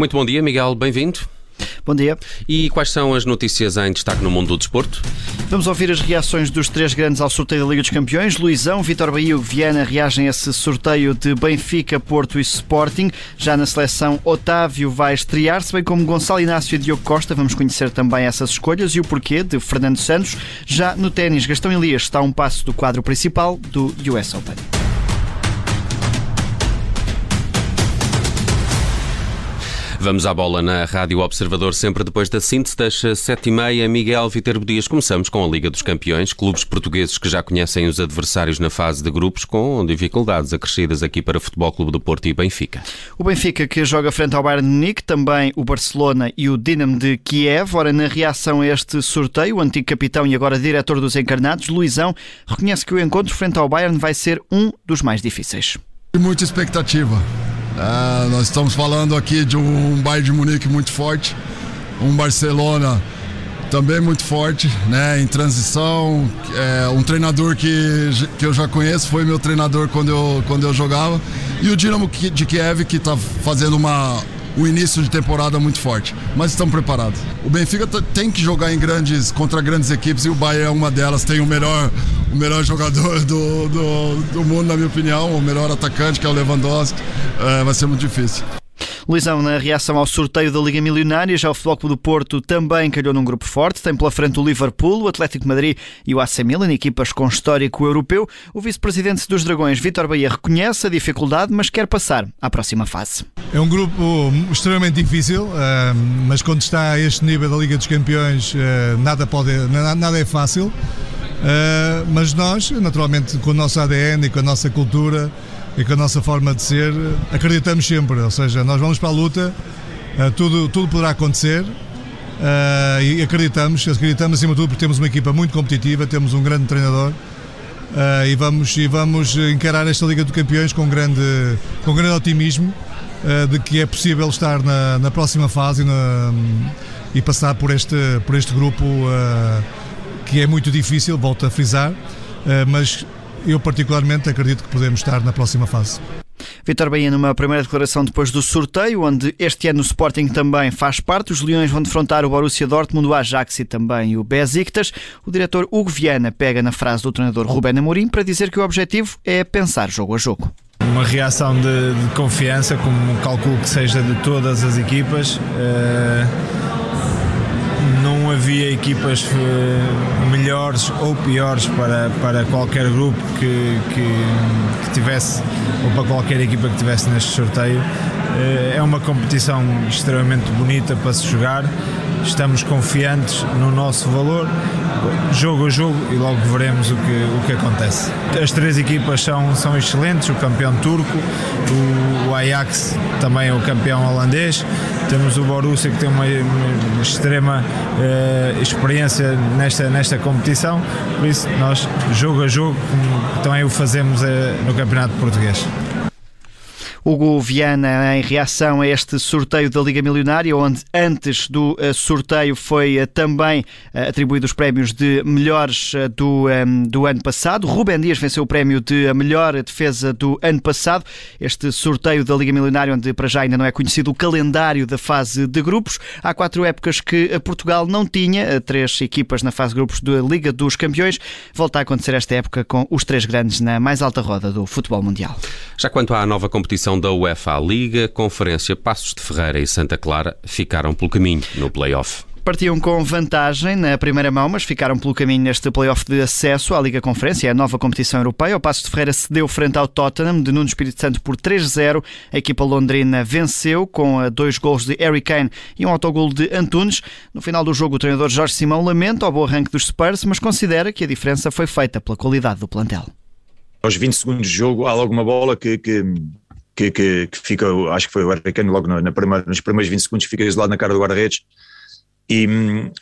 Muito bom dia, Miguel, bem-vindo. Bom dia. E quais são as notícias em destaque no mundo do desporto? Vamos ouvir as reações dos três grandes ao sorteio da Liga dos Campeões. Luizão, Vitor Bahia e Viana reagem a esse sorteio de Benfica, Porto e Sporting. Já na seleção, Otávio vai estrear-se, bem como Gonçalo Inácio e Diogo Costa. Vamos conhecer também essas escolhas e o porquê de Fernando Santos. Já no ténis, Gastão Elias está a um passo do quadro principal do US Open. Vamos à bola na Rádio Observador, sempre depois da síntese das sete e meia. Miguel Viterbo Dias, começamos com a Liga dos Campeões, clubes portugueses que já conhecem os adversários na fase de grupos, com dificuldades acrescidas aqui para o Futebol Clube do Porto e Benfica. O Benfica que joga frente ao Bayern de Munique, também o Barcelona e o Dinamo de Kiev. Ora, na reação a este sorteio, o antigo capitão e agora diretor dos encarnados, Luizão, reconhece que o encontro frente ao Bayern vai ser um dos mais difíceis. Muita expectativa. É, nós estamos falando aqui de um Bayern de Munique muito forte, um Barcelona também muito forte, né, em transição, é, um treinador que, que eu já conheço, foi meu treinador quando eu, quando eu jogava, e o Dinamo de Kiev que está fazendo uma, o início de temporada muito forte, mas estão preparados. O Benfica tem que jogar em grandes contra grandes equipes e o Bayern é uma delas. Tem o melhor, o melhor jogador do, do, do mundo, na minha opinião, o melhor atacante que é o Lewandowski. É, vai ser muito difícil. Luizão, na reação ao sorteio da Liga Milionária, já o Futebol Clube do Porto também calhou num grupo forte. Tem pela frente o Liverpool, o Atlético Madrid e o AC Milan, equipas com histórico europeu. O vice-presidente dos Dragões, Vítor Bahia, reconhece a dificuldade, mas quer passar à próxima fase. É um grupo extremamente difícil, eh, mas quando está a este nível da Liga dos Campeões, eh, nada, pode, nada é fácil. Mas nós, naturalmente, com o nosso ADN e com a nossa cultura, e com a nossa forma de ser acreditamos sempre, ou seja, nós vamos para a luta, uh, tudo, tudo poderá acontecer uh, e acreditamos, acreditamos acima de tudo porque temos uma equipa muito competitiva, temos um grande treinador uh, e, vamos, e vamos encarar esta Liga dos Campeões com grande, com grande otimismo de que é possível estar na, na próxima fase na, e passar por este, por este grupo que é muito difícil, volto a frisar, mas eu particularmente acredito que podemos estar na próxima fase. Vitor Bahia, numa primeira declaração depois do sorteio, onde este ano o Sporting também faz parte, os Leões vão defrontar o Borussia Dortmund, o Ajax e também o Besiktas. O diretor Hugo Viana pega na frase do treinador Rubén Amorim para dizer que o objetivo é pensar jogo a jogo. Uma reação de, de confiança, como calculo que seja de todas as equipas. Uh equipas uh, melhores ou piores para, para qualquer grupo que, que, que, tivesse, ou para qualquer equipa que tivesse neste sorteio. Uh, é uma competição extremamente bonita para se jogar, estamos confiantes no nosso valor, jogo a jogo, e logo veremos o que, o que acontece. As três equipas são, são excelentes: o campeão turco, o, o Ajax também o campeão holandês temos o Borussia que tem uma, uma extrema uh, experiência nesta, nesta competição, por isso nós, jogo a jogo, como também o fazemos uh, no Campeonato Português. Hugo Viana em reação a este sorteio da Liga Milionária, onde antes do eh, sorteio foi eh, também eh, atribuído os prémios de melhores do, do ano passado. Rubem Dias venceu o prémio de melhor defesa do ano passado. Este sorteio da Liga Milionária, onde para já ainda não é conhecido o calendário da fase de grupos. Há quatro épocas que Portugal não tinha, três equipas na fase de grupos da Liga dos Campeões. Volta a acontecer esta época com os três grandes na mais alta roda do futebol mundial. Já quanto à nova competição da UEFA Liga, Conferência Passos de Ferreira e Santa Clara ficaram pelo caminho no play-off. Partiam com vantagem na primeira mão, mas ficaram pelo caminho neste play-off de acesso à Liga Conferência, a nova competição europeia. O Passos de Ferreira cedeu frente ao Tottenham de Nuno Espírito Santo por 3-0. A equipa londrina venceu com eh, dois gols de Harry Kane e um autogol de Antunes. No final do jogo, o treinador Jorge Simão lamenta o bom arranque dos Spurs, mas considera que a diferença foi feita pela qualidade do plantel. Aos 20 segundos de jogo, há logo uma bola que, que que, que, que fica, acho que foi o Arcano logo na, na primeira, nos primeiros 20 segundos, fica isolado na cara do guarda-redes. E,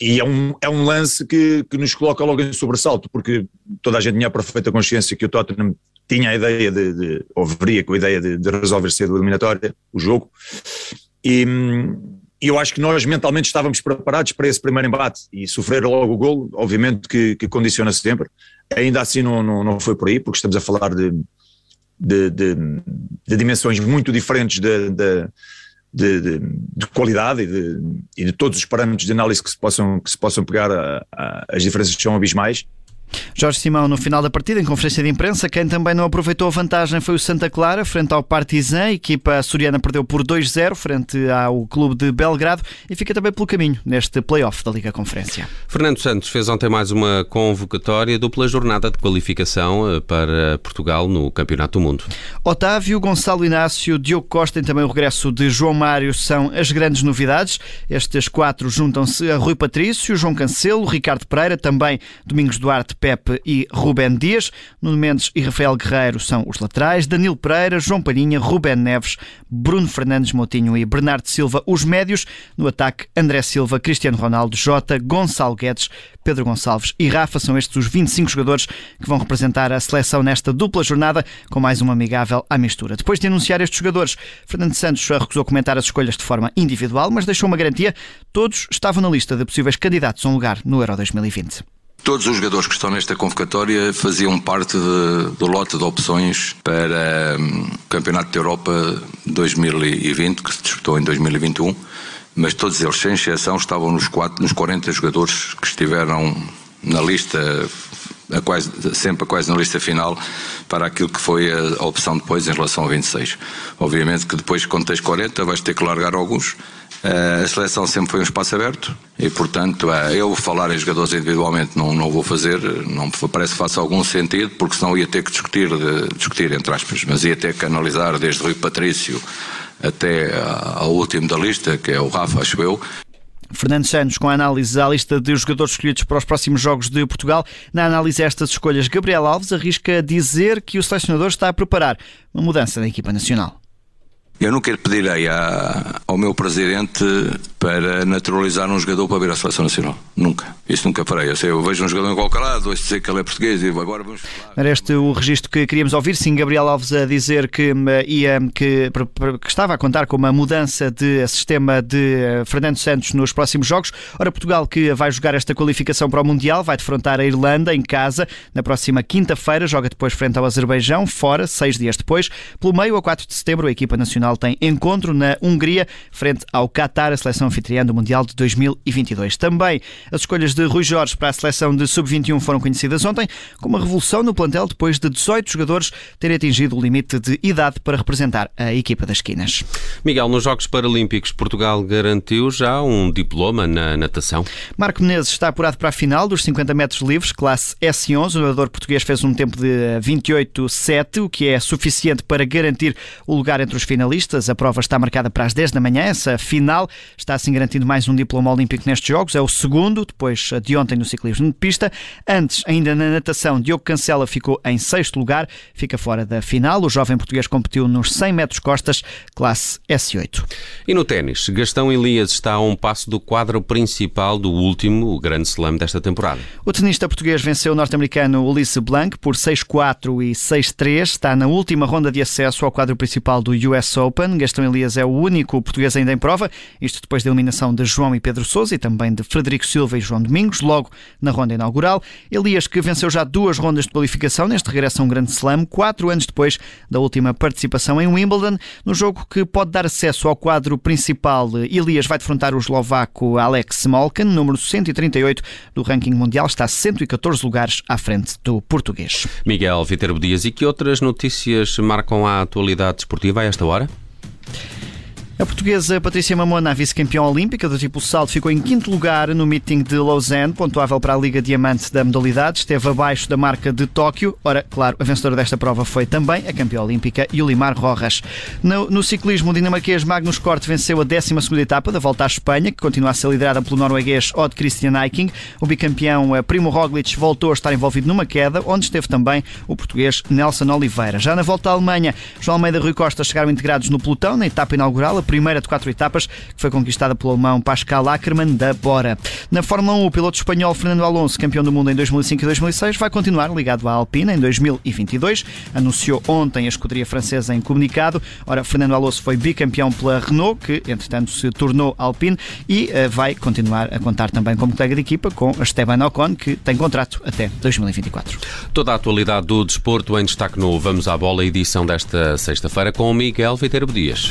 e, é, um, é um lance que, que nos coloca logo em sobressalto, porque toda a gente tinha a perfeita consciência que o Tottenham tinha a ideia de, de ou veria com a ideia de, de resolver cedo a eliminatória, o jogo, e, e, eu acho que nós mentalmente estávamos preparados para esse primeiro embate e sofrer logo o gol, obviamente que, que condiciona sempre, ainda assim não, não, não foi por aí, porque estamos a falar de, de, de, de dimensões muito diferentes de, de, de, de, de qualidade e de, e de, todos os parâmetros de análise que se possam, que se possam pegar, a, a, as diferenças são abismais Jorge Simão, no final da partida, em conferência de imprensa, quem também não aproveitou a vantagem foi o Santa Clara, frente ao Partizan. A equipa açoriana perdeu por 2-0 frente ao clube de Belgrado e fica também pelo caminho neste play-off da Liga Conferência. Fernando Santos fez ontem mais uma convocatória dupla jornada de qualificação eh, para Portugal no Campeonato do Mundo. Otávio, Gonçalo Inácio, Diogo Costa e também o regresso de João Mário são as grandes novidades. Estes quatro juntam-se a Rui Patrício, João Cancelo, Ricardo Pereira, também Domingos Duarte Pepe e Rubén Dias. Nuno Mendes e Rafael Guerreiro são os laterais. Danilo Pereira, João Palhinha, Rubén Neves, Bruno Fernandes Motinho e Bernardo Silva, os médios. No ataque, André Silva, Cristiano Ronaldo, Jota, Gonçalo Guedes, Pedro Gonçalves e Rafa. São estes os 25 jogadores que vão representar a seleção nesta dupla jornada, com mais uma amigável à mistura. Depois de anunciar estes jogadores, Fernando Santos recusou comentar as escolhas de forma individual, mas deixou uma garantia: todos estavam na lista de possíveis candidatos a um lugar no Euro 2020. Todos os jogadores que estão nesta convocatória faziam parte de, do lote de opções para um, o Campeonato da Europa 2020, que se disputou em 2021, mas todos eles, sem exceção, estavam nos, quatro, nos 40 jogadores que estiveram na lista, a quase, sempre quase na lista final, para aquilo que foi a, a opção depois em relação ao 26. Obviamente que depois, quando tens 40, vais ter que largar alguns a seleção sempre foi um espaço aberto e, portanto, eh, eu falar em jogadores individualmente não, não vou fazer, não parece que faça algum sentido, porque senão ia ter que discutir, discutir entre aspas, mas ia ter que analisar desde Rui Patrício até ao último da lista, que é o Rafa, acho eu, Fernando Santos, com a análise à lista de jogadores escolhidos para os próximos Jogos de Portugal. Na análise estas escolhas, Gabriel Alves arrisca dizer que o selecionador está a preparar uma mudança da equipa nacional. Eu nunca pedirei a, ao meu presidente para naturalizar um jogador para vir à seleção nacional. Nunca. Isso nunca farei. Eu, sei, eu vejo um jogador em qualquer lado, ouço dizer que ele é português e agora vamos. Era este o registro que queríamos ouvir. Sim, Gabriel Alves a dizer que, ia, que, que estava a contar com uma mudança de sistema de eh, Fernando Santos nos próximos jogos. Ora, Portugal que vai jogar esta qualificação para o Mundial, vai defrontar a Irlanda em casa na próxima quinta-feira, joga depois frente ao Azerbaijão, fora, seis dias depois. Pelo meio, a 4 de setembro, a equipa nacional tem encontro na Hungria, frente ao Qatar, a seleção anfitriã do Mundial de 2022. Também as escolhas de Rui Jorge para a seleção de sub-21 foram conhecidas ontem, com uma revolução no plantel depois de 18 jogadores terem atingido o limite de idade para representar a equipa das esquinas. Miguel, nos Jogos Paralímpicos, Portugal garantiu já um diploma na natação. Marco Menezes está apurado para a final dos 50 metros livres, classe S11. O nadador português fez um tempo de 28,7, o que é suficiente para garantir o lugar entre os finalistas. A prova está marcada para as 10 da manhã. Essa final está assim garantido mais um diploma olímpico nestes Jogos. É o segundo, depois de ontem no ciclismo de pista. Antes, ainda na natação, Diogo Cancela ficou em sexto lugar, fica fora da final. O jovem português competiu nos 100 metros costas, classe S8. E no ténis, Gastão Elias está a um passo do quadro principal do último o grande slam desta temporada. O tenista português venceu o norte-americano Ulysse Blanc por 6-4 e 6-3. Está na última ronda de acesso ao quadro principal do US Open. Gastão Elias é o único português ainda em prova, isto depois da eliminação de João e Pedro Sousa e também de Frederico Silva e João Domingos, logo na ronda inaugural. Elias, que venceu já duas rondas de qualificação neste regresso a um grande slam, quatro anos depois da última participação em Wimbledon, no jogo que pode dar acesso ao quadro principal. Elias vai defrontar o eslovaco Alex Smolkan, número 138 do ranking mundial, está a 114 lugares à frente do português. Miguel Viterbo Dias, e que outras notícias marcam a atualidade esportiva a esta hora? A portuguesa Patrícia Mamona, vice-campeã olímpica do tipo salto, ficou em quinto lugar no meeting de Lausanne, pontuável para a Liga Diamante da modalidade, esteve abaixo da marca de Tóquio. Ora, claro, a vencedora desta prova foi também a campeã olímpica Yulimar Rojas. No, no ciclismo, o dinamarquês Magnus Kort venceu a 12 etapa da Volta à Espanha, que continua a ser liderada pelo norueguês Odd Christian Eiking. O bicampeão eh, Primo Roglic voltou a estar envolvido numa queda, onde esteve também o português Nelson Oliveira. Já na Volta à Alemanha, João Almeida e Rui Costa chegaram integrados no pelotão, na etapa inaugural, primeira de quatro etapas, que foi conquistada pelo alemão Pascal Ackermann da Bora. Na Fórmula 1, o piloto espanhol Fernando Alonso, campeão do mundo em 2005 e 2006, vai continuar ligado à Alpine em 2022. Anunciou ontem a escuderia francesa em comunicado. Ora, Fernando Alonso foi bicampeão pela Renault, que entretanto se tornou Alpine, e uh, vai continuar a contar também como colega de equipa com Esteban Ocon, que tem contrato até 2024. Toda a atualidade do desporto em destaque no Vamos à Bola, edição desta sexta-feira, com o Miguel Viterbo Dias.